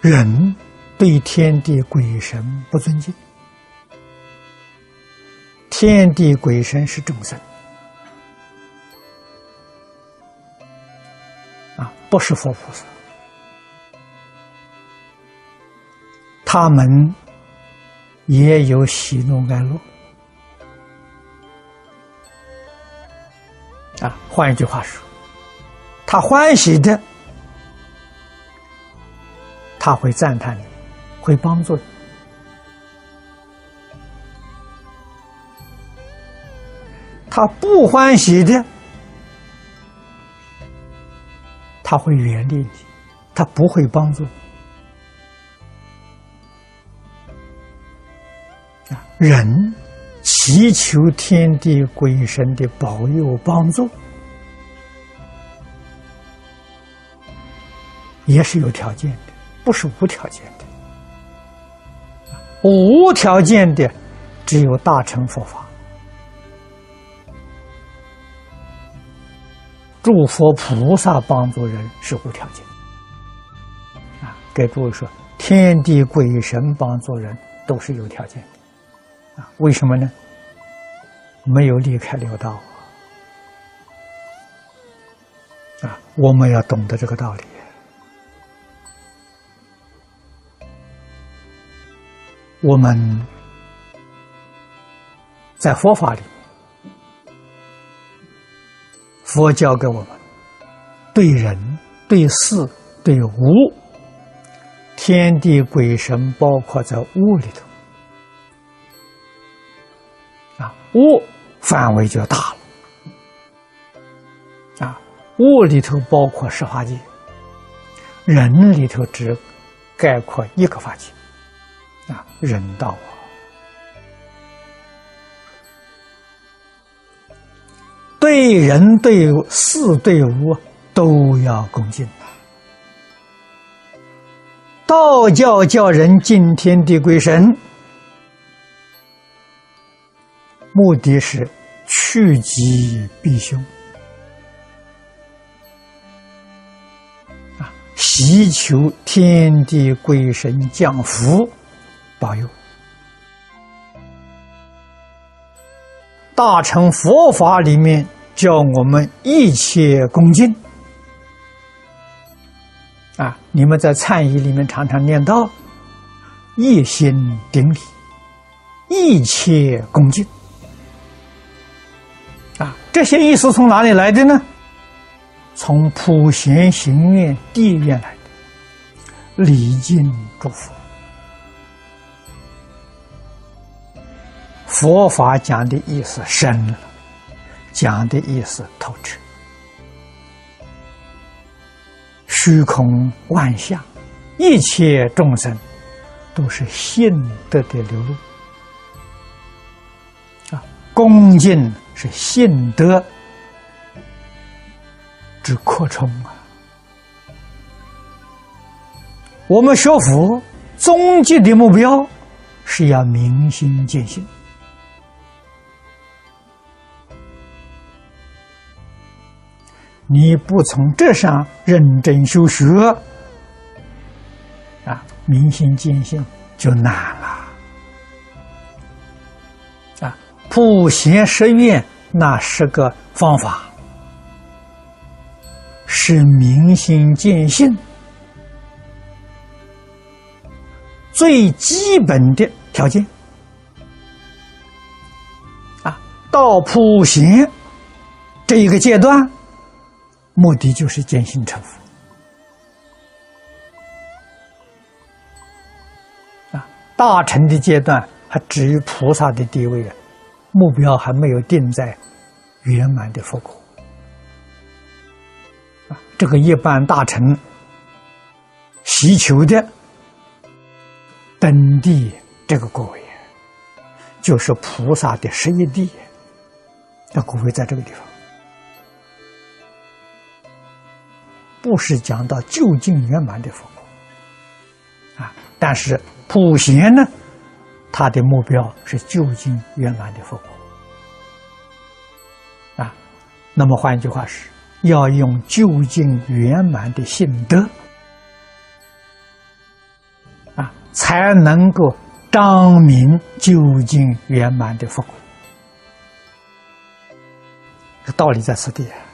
人对天地鬼神不尊敬，天地鬼神是众生啊，不是佛菩萨，他们也有喜怒哀乐啊。换一句话说，他欢喜的。他会赞叹你，会帮助你；他不欢喜的，他会远离你，他不会帮助你。啊，人祈求天地鬼神的保佑帮助，也是有条件的。不是无条件的，无条件的只有大乘佛法。诸佛菩萨帮助人是无条件啊！给诸位说，天地鬼神帮助人都是有条件的啊！为什么呢？没有离开六道啊！我们要懂得这个道理。我们在佛法里，佛教给我们对人、对事、对物，天地鬼神包括在物里头啊，物范围就大了啊，物里头包括十法界，人里头只概括一个法界。啊，人道啊，对人、对事、对物都要恭敬道教叫人敬天地鬼神，目的是趋吉避凶啊，祈求天地鬼神降福。保佑！大乘佛法里面教我们一切恭敬啊！你们在忏仪里面常常念到一心顶礼，一切恭敬啊！这些意思从哪里来的呢？从普贤行愿地愿来的，礼敬祝福。佛法讲的意思深了，讲的意思透彻。虚空万象，一切众生都是信德的流露啊！恭敬是信德之扩充啊！我们学佛终极的目标是要明心见性。你不从这上认真修学，啊，明心见性就难了。啊，普贤十愿那是个方法，是明心见性最基本的条件。啊，到普贤这一个阶段。目的就是见性成佛啊！大乘的阶段还至于菩萨的地位啊，目标还没有定在圆满的佛果啊。这个一般大乘希求的登地这个果位，就是菩萨的十一地，那果位在这个地方。不是讲到究竟圆满的佛果啊，但是普贤呢，他的目标是究竟圆满的佛果啊。那么换一句话是，要用究竟圆满的心得才能够彰明究竟圆满的佛果。道理在此地。啊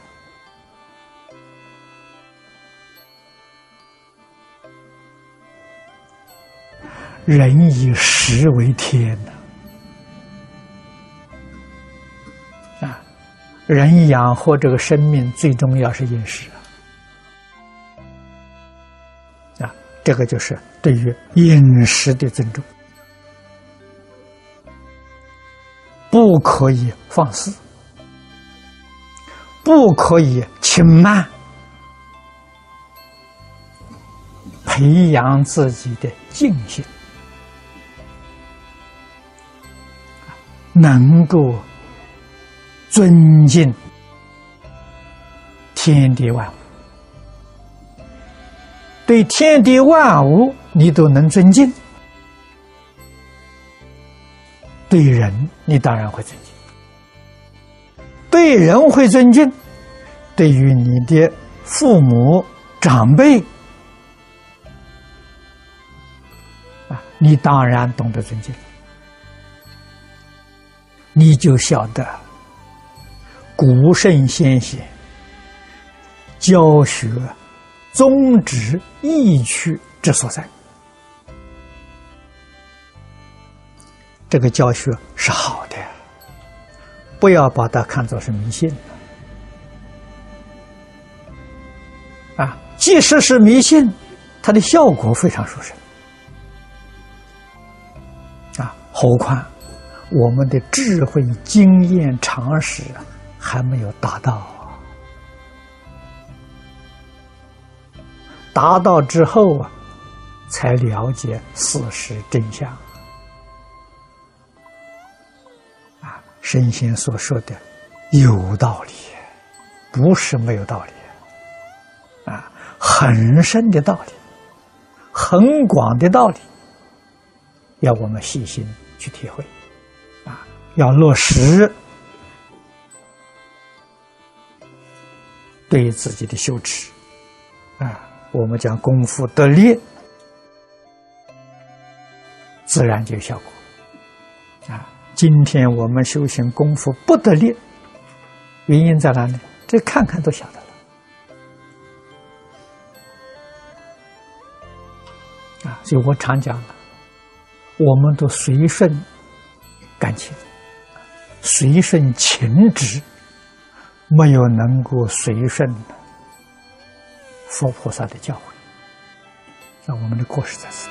人以食为天呐，啊，人养活这个生命最重要是饮食啊，啊，这个就是对于饮食的尊重，不可以放肆，不可以轻慢，培养自己的静心。能够尊敬天地万物，对天地万物你都能尊敬，对人你当然会尊敬，对人会尊敬，对于你的父母长辈啊，你当然懂得尊敬。你就晓得古圣先贤教学宗旨意趣之所在。这个教学是好的，不要把它看作是迷信啊！即使是迷信，它的效果非常殊胜啊！何况。我们的智慧、经验、常识还没有达到，达到之后啊，才了解事实真相。啊，神仙所说的有道理，不是没有道理，啊，很深的道理，很广的道理，要我们细心去体会。要落实对自己的羞耻啊，我们讲功夫得力，自然就有效果啊。今天我们修行功夫不得力，原因在哪里？这看看都晓得了啊。所以我常讲了，我们都随顺感情。随顺情执，没有能够随顺佛菩萨的教诲，那我们的故事在此。